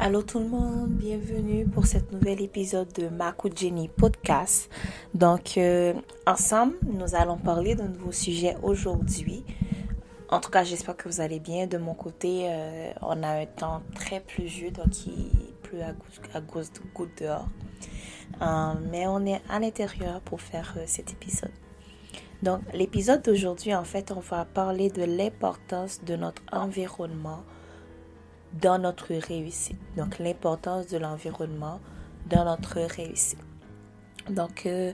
Allô tout le monde, bienvenue pour cet nouvel épisode de Maku Jenny Podcast. Donc, euh, ensemble, nous allons parler d'un nouveau sujet aujourd'hui. En tout cas, j'espère que vous allez bien. De mon côté, euh, on a un temps très pluvieux, donc il pleut à, cause de gouttes dehors. Euh, mais on est à l'intérieur pour faire cet épisode. Donc, l'épisode d'aujourd'hui, en fait, on va parler de l'importance de notre environnement dans notre réussite. Donc, l'importance de l'environnement dans notre réussite. Donc, euh,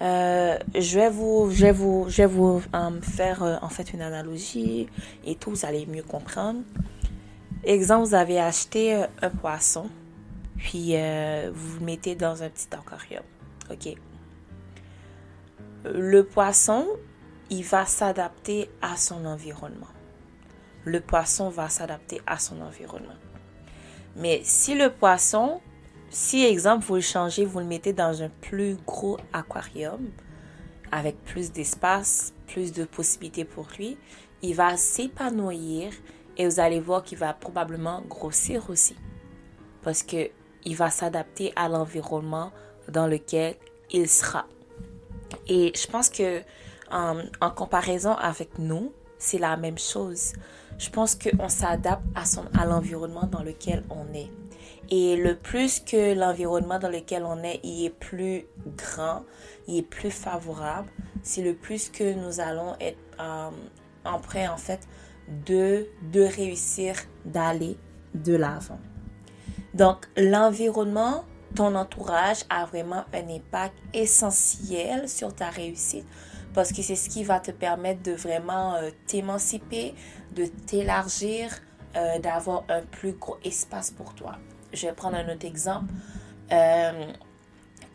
euh, je vais vous, je vais vous, je vais vous euh, faire en fait une analogie et tout, vous allez mieux comprendre. Exemple, vous avez acheté un poisson, puis vous le mettez dans un petit aquarium. OK? Le poisson, il va s'adapter à son environnement le poisson va s'adapter à son environnement. Mais si le poisson, si exemple vous le changez, vous le mettez dans un plus gros aquarium avec plus d'espace, plus de possibilités pour lui, il va s'épanouir et vous allez voir qu'il va probablement grossir aussi. Parce que il va s'adapter à l'environnement dans lequel il sera. Et je pense que en, en comparaison avec nous, c'est la même chose je pense qu'on s'adapte à, à l'environnement dans lequel on est. Et le plus que l'environnement dans lequel on est il est plus grand, il est plus favorable, c'est le plus que nous allons être euh, en prêt en fait de, de réussir d'aller de l'avant. Donc l'environnement, ton entourage a vraiment un impact essentiel sur ta réussite parce que c'est ce qui va te permettre de vraiment euh, t'émanciper, de t'élargir, euh, d'avoir un plus gros espace pour toi. Je vais prendre un autre exemple. Euh,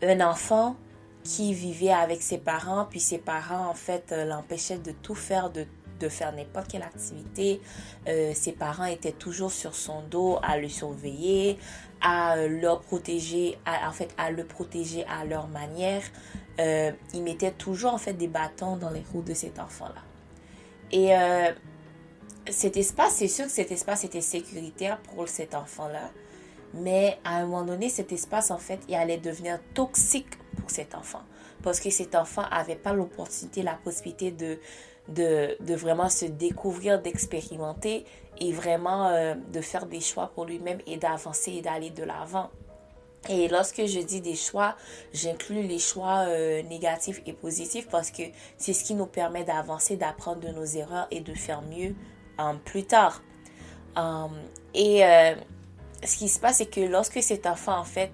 un enfant qui vivait avec ses parents, puis ses parents, en fait, l'empêchaient de tout faire, de, de faire n'importe quelle activité. ses parents étaient toujours sur son dos à le surveiller, à le protéger, en fait, à le protéger à leur manière euh, il mettait toujours en fait des bâtons dans les roues de cet enfant-là. Et euh, cet espace, c'est sûr que cet espace était sécuritaire pour cet enfant-là, mais à un moment donné, cet espace en fait, il allait devenir toxique pour cet enfant, parce que cet enfant n'avait pas l'opportunité, la possibilité de, de, vraiment se découvrir, d'expérimenter et vraiment euh, de faire des choix pour lui-même et d'avancer et d'aller de l'avant. Et lorsque je dis des choix, j'inclus les choix euh, négatifs et positifs parce que c'est ce qui nous permet d'avancer, d'apprendre de nos erreurs et de faire mieux euh, plus tard. Et ce qui se passe, c'est que lorsque cet enfant, en fait,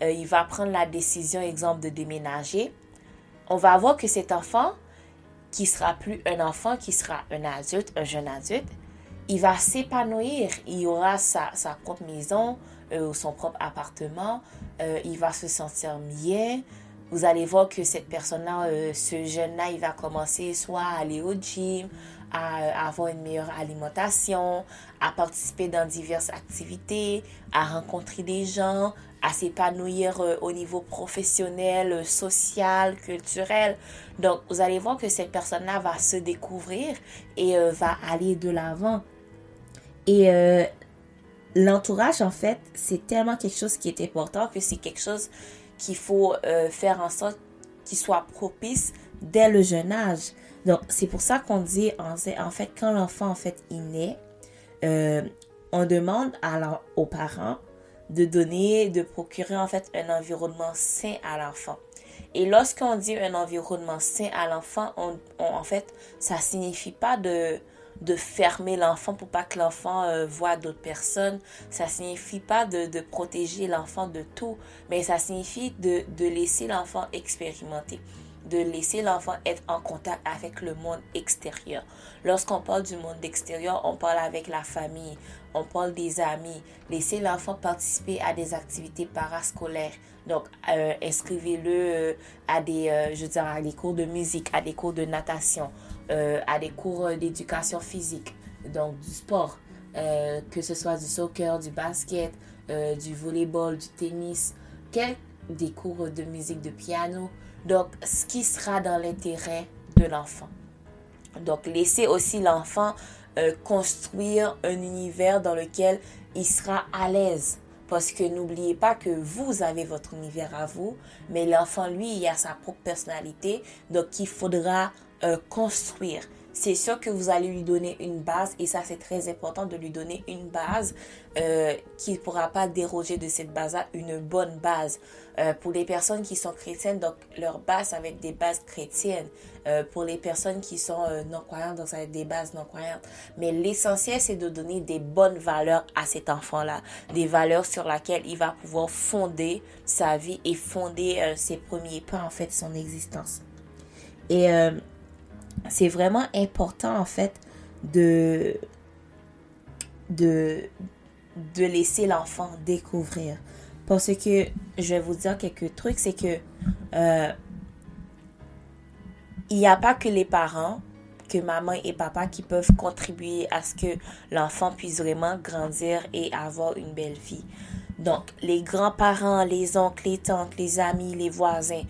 il va prendre la décision, exemple, de déménager, on va voir que cet enfant, qui sera plus un enfant, qui sera un adulte, un jeune adulte, il va s'épanouir. Il aura sa, sa propre maison, euh, son propre appartement, euh, il va se sentir bien. Vous allez voir que cette personne-là, euh, ce jeune-là, il va commencer soit à aller au gym, à, avoir une meilleure alimentation, à participer dans diverses activités, à rencontrer des gens, à s'épanouir au niveau professionnel, social, culturel. Donc, vous allez voir que cette personne-là va se découvrir et va aller de l'avant. Et l'entourage, en fait, c'est tellement quelque chose qui est important que c'est quelque chose qu'il faut euh, faire en sorte qu'il soit propice dès le jeune âge. Donc, c'est pour ça qu'on dit, en, fait, quand l'enfant, en fait, il naît, euh, on demande à aux parents de donner, de procurer, en fait, un environnement sain à l'enfant. Et lorsqu'on dit un environnement sain à l'enfant, on, en fait, ça signifie pas de de fermer l'enfant pour pas que l'enfant euh, voit d'autres personnes. Ça signifie pas de, de protéger l'enfant de tout, mais ça signifie de, de laisser l'enfant expérimenter, de laisser l'enfant être en contact avec le monde extérieur. Lorsqu'on parle du monde extérieur, on parle avec la famille, on parle des amis. Laisser l'enfant participer à des activités parascolaires. Donc, euh, inscrivez-le euh, à des, je veux dire, à des cours de musique, à des cours de natation euh, à des cours d'éducation physique, donc du sport, euh, que ce soit du soccer, du basket, euh, du volleyball, du tennis, des cours de musique, de piano. Donc, ce qui sera dans l'intérêt de l'enfant. Donc, laissez aussi l'enfant construire un univers dans lequel il sera à l'aise. Parce que n'oubliez pas que vous avez votre univers à vous, mais l'enfant, lui, il a sa propre personnalité. Donc, il faudra euh, construire c'est sûr que vous allez lui donner une base et ça c'est très important de lui donner une base euh, qui ne pourra pas déroger de cette base-là, une bonne base. Euh, pour les personnes qui sont chrétiennes, donc leur base avec des bases chrétiennes. Pour les personnes qui sont non-croyantes, donc ça va être des bases non-croyantes. Mais l'essentiel c'est de donner des bonnes valeurs à cet enfant-là, des valeurs sur lesquelles il va pouvoir fonder sa vie et fonder ses premiers pas en fait son existence. Et c'est vraiment important en fait de, laisser l'enfant découvrir. Parce que je vais vous dire quelques trucs, c'est que euh, il n'y a pas que les parents, que maman et papa qui peuvent contribuer à ce que l'enfant puisse vraiment grandir et avoir une belle vie. Donc, les grands-parents, les oncles, les tantes, les amis, les voisins,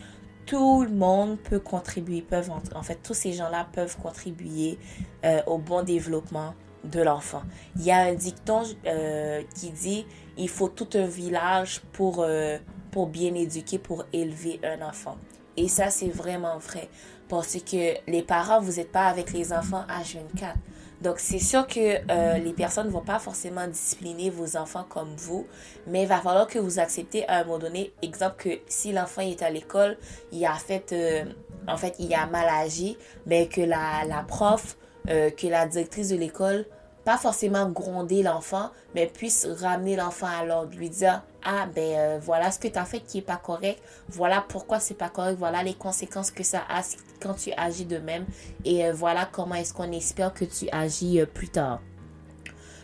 tout le monde peut contribuer, peuvent, en fait, tous ces gens-là peuvent contribuer euh, au bon développement de l'enfant. Il y a un dicton euh, qui dit il faut tout un village pour, euh, pour bien éduquer, pour élever un enfant. Et ça, c'est vraiment vrai. Parce que les parents, vous n'êtes pas avec les enfants H24. Donc, c'est sûr que euh, les personnes ne vont pas forcément discipliner vos enfants comme vous, mais il va falloir que vous acceptez à un moment donné, exemple que si l'enfant est à l'école, il a fait, euh, en fait, il a mal agi, mais que la, la prof, euh, que la directrice de l'école pas forcément gronder l'enfant, mais puisse ramener l'enfant à l'ordre, lui dire ah ben euh, voilà ce que tu as fait qui est pas correct, voilà pourquoi c'est pas correct, voilà les conséquences que ça a quand tu agis de même et euh, voilà comment est-ce qu'on espère que tu agis euh, plus tard.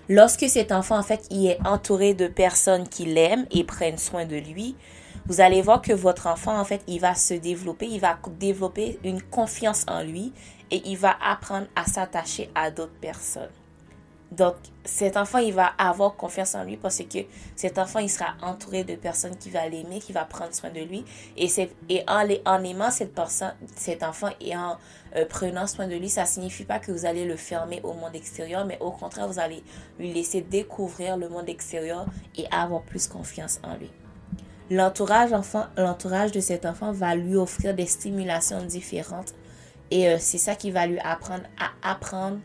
Lorsque cet enfant en fait il est entouré de personnes qui l'aiment et prennent soin de lui, vous allez voir que votre enfant en fait il va se développer, il va développer une confiance en lui et il va apprendre à s'attacher à d'autres personnes. Donc, cet enfant, il va avoir confiance en lui parce que cet enfant, il sera entouré de personnes qui vont l'aimer, qui vont prendre soin de lui. Et, en, en aimant cette personne, cet enfant et en euh, prenant soin de lui, ça signifie pas que vous allez le fermer au monde extérieur, mais au contraire, vous allez lui laisser découvrir le monde extérieur et avoir plus confiance en lui. L'entourage de cet enfant va lui offrir des stimulations différentes et euh, c'est ça qui va lui apprendre à apprendre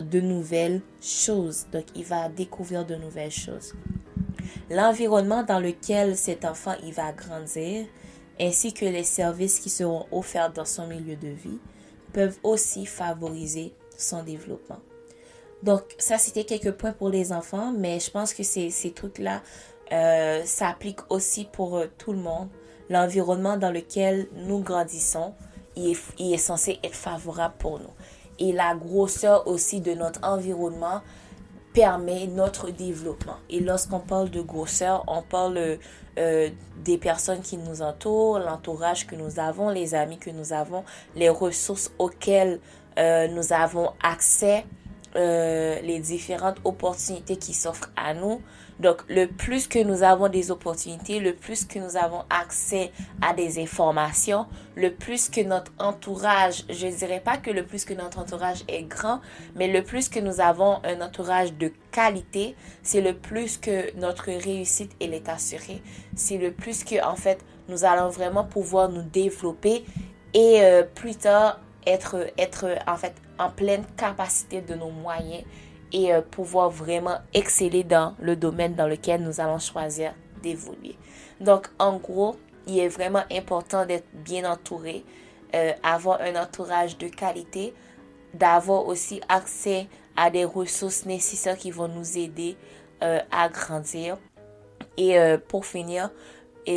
de nouvelles choses. Donc, il va découvrir de nouvelles choses. L'environnement dans lequel cet enfant il va grandir, ainsi que les services qui seront offerts dans son milieu de vie, peuvent aussi favoriser son développement. Donc, ça, c'était quelques points pour les enfants, mais je pense que ces, trucs-là euh, s'appliquent aussi pour euh, tout le monde. L'environnement dans lequel nous grandissons, il est censé être favorable pour nous et la grosseur aussi de notre environnement permet notre développement. Et lorsqu'on parle de grosseur, on parle euh, des personnes qui nous entourent, l'entourage que nous avons, les amis que nous avons, les ressources auxquelles euh, nous avons accès, euh, les différentes opportunités qui s'offrent à nous. Donc, le plus que nous avons des opportunités, le plus que nous avons accès à des informations, le plus que notre entourage, je ne dirais pas que le plus que notre entourage est grand, mais le plus que nous avons un entourage de qualité, c'est le plus que notre réussite est assurée. C'est le plus que, en fait, nous allons vraiment pouvoir nous développer et euh, plus tard être, être en fait en pleine capacité de nos moyens et euh, pouvoir vraiment exceller dans le domaine dans lequel nous allons choisir d'évoluer. Donc, en gros, il est vraiment important d'être bien entouré, euh, avoir un entourage de qualité, d'avoir aussi accès à des ressources nécessaires qui vont nous aider euh, à grandir. Et pour finir,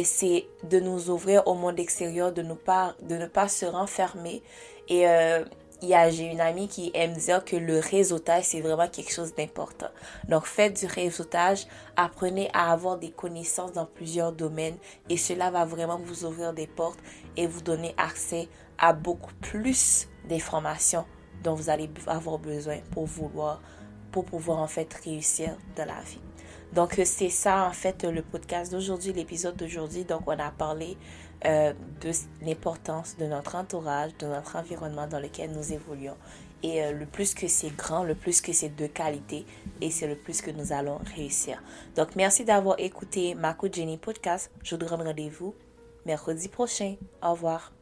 c'est de nous ouvrir au monde extérieur, de, de ne pas se renfermer et j'ai une amie qui aime dire que le réseautage, c'est vraiment quelque chose d'important. Donc, faites du réseautage, apprenez à avoir des connaissances dans plusieurs domaines et cela va vraiment vous ouvrir des portes et vous donner accès à beaucoup plus d'informations dont vous allez avoir besoin pour vouloir, pour pouvoir en fait réussir dans la vie. Donc, c'est ça en fait le podcast d'aujourd'hui, l'épisode d'aujourd'hui. Donc, on a parlé euh, de l'importance de notre entourage, de notre environnement dans lequel nous évoluons Et euh, le plus que c'est grand, le plus que c'est de qualité, et c'est le plus que nous allons réussir. Donc, merci d'avoir écouté Mako Jenny Podcast. Je vous donne rendez-vous mercredi prochain. Au revoir.